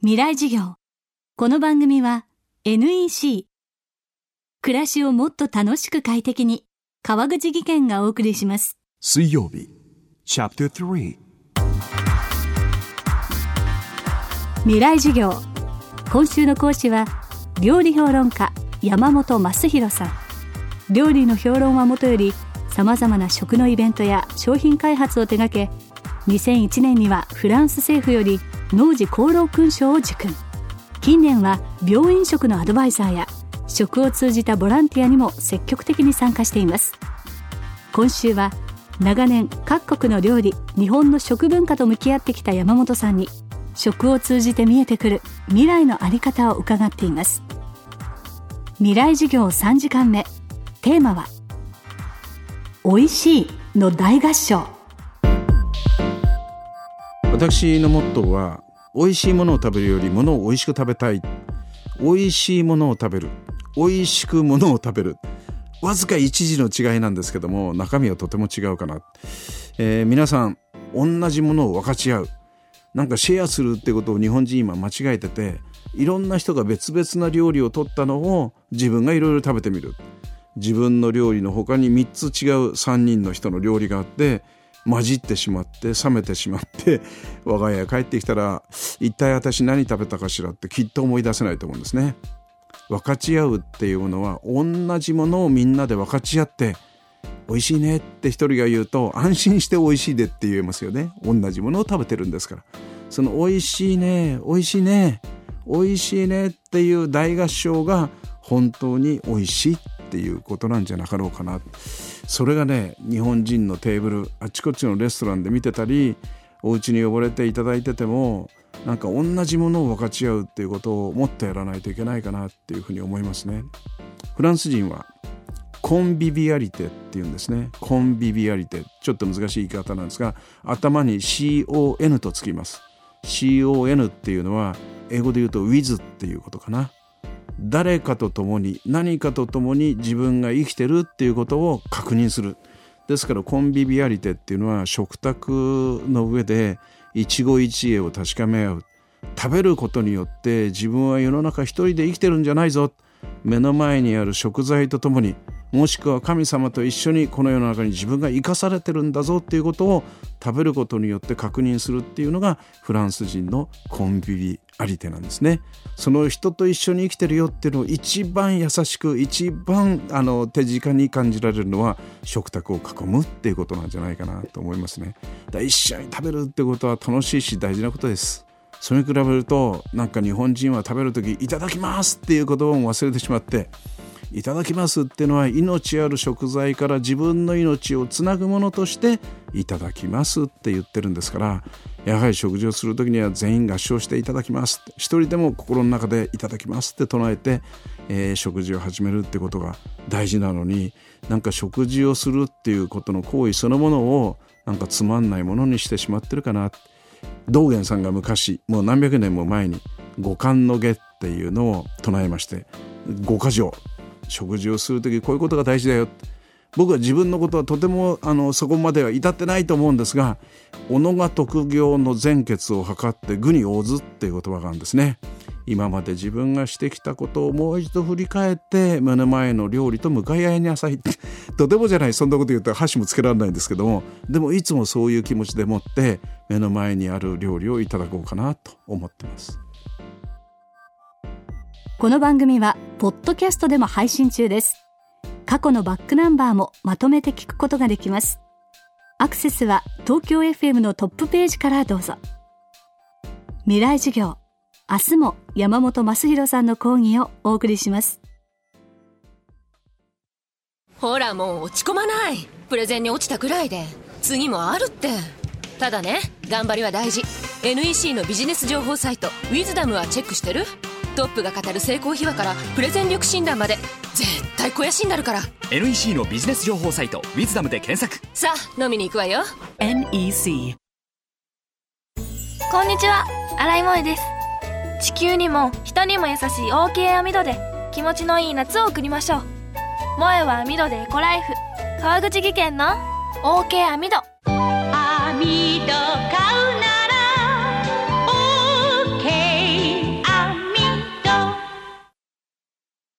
未来授業。この番組は NEC 暮らしをもっと楽しく快適に。川口義賢がお送りします。水曜日チャプター3未来授業。今週の講師は料理評論家山本正弘さん。料理の評論はもとよりさまざまな食のイベントや商品開発を手掛け2001年にはフランス政府より農事功労勲章を受勲近年は病院食のアドバイザーや食を通じたボランティアにも積極的に参加しています。今週は長年各国の料理日本の食文化と向き合ってきた山本さんに食を通じて見えてくる未来のあり方を伺っています。未来授業3時間目。テーマは美味しいの大合唱。私のモットーは美味しいものを食べるよりものを美味しく食べたい。美味しいものを食べる。美味しくものを食べる。わずか一時の違いなんですけども中身はとても違うかな、えー、皆さん同じものを分かち合う。なんかシェアするってことを日本人今間違えてていろんな人が別々な料理を取ったのを自分がいろいろ食べてみる。自分の料理の他に3つ違う3人の人の料理があって混じってしまって冷めてしまって 我が家帰ってきたら一体私何食べたかしらってきっと思い出せないと思うんですね。分かち合うっていうのは同じものをみんなで分かち合って美味しいねって一人が言うと安心して美味しいでって言えますよね同じものを食べてるんですからその美味しいね美味しいね美味しいねっていう大合唱が本当に美味しいっていうことなんじゃなかろうかなそれがね日本人のテーブルあちこちのレストランで見てたりお家に呼ばれていただいててもなんか同じものを分かち合うっていうことをもっとやらないといけないかなっていうふうに思いますね。フランス人はコンビビアリテっていうんですね。コンビビアリテ。ちょっと難しい言い方なんですが、頭に CON とつきます。CON っていうのは、英語で言うと with っていうことかな。誰かと共に何かと共に自分が生きてるっていうことを確認する。ですからコンビビアリテっていうのは食卓の上で一期一会を確かめ合う。食べることによって自分は世の中一人で生きてるんじゃないぞ。目の前にある食材とともにもしくは神様と一緒にこの世の中に自分が生かされてるんだぞっていうことを食べることによって確認するっていうのがフランス人のコンビビあり手なんですね。その人と一緒に生きてるよっていうのを一番優しく一番あの手近に感じられるのは食卓を囲むっていうことなんじゃないかなと思いますね。だ一緒に食べるってことは楽しいし大事なことです。それに比べるとなんか日本人は食べる時「いただきます」っていう言葉も忘れてしまっていただきますっていうのは命ある食材から自分の命をつなぐものとしていただきますって言ってるんですからやはり食事をする時には全員合唱していただきます。一人でも心の中でいただきますって唱えて、えー、食事を始めるってことが大事なのになんか食事をするっていうことの行為そのものをなんかつまんないものにしてしまってるかな。道元さんが昔もう何百年も前に五感の下っていうのを唱えまして五箇条。食事をする時こういうことが大事だよ。僕は自分のことはとてもあのそこまでは至ってないと思うんですが己が特業の前決を図って愚に応ずっていう言葉があるんですね。今まで自分がしてきたことをもう一度振り返って目の前の料理と向かい合いになさいとてもじゃないそんなこと言うと箸もつけられないんですけどもでもいつもそういう気持ちでもって目の前にある料理をいただこうかなと思ってます。この番組はポッドキャストでも配信中です。過去のバックナンバーもまとめて聞くことができます。アクセスは東京 FM のトップページからどうぞ。未来授業明日も山本正弘さんの講義をお送りします。ほらもう落ち込まない。プレゼンに落ちたくらいで。次もあるって。ただね頑張りは大事。NEC のビジネス情報サイト「ウィズダムはチェックしてる？トップが語る成功秘話からプレゼン力診断まで絶対肥やしになるから。NEC のビジネス情報サイト「ウィズダムで検索。さあ飲みに行くわよ。NEC こんにちは。新井萌です。地球にも人にも優しい OK 網戸で気持ちのいい夏を送りましょう。萌えは網戸でエコライフ。川口技研の OK 網戸網戸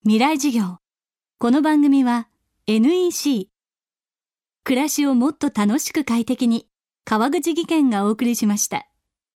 未来事業。この番組は NEC 暮らしをもっと楽しく快適に川口技研がお送りしました。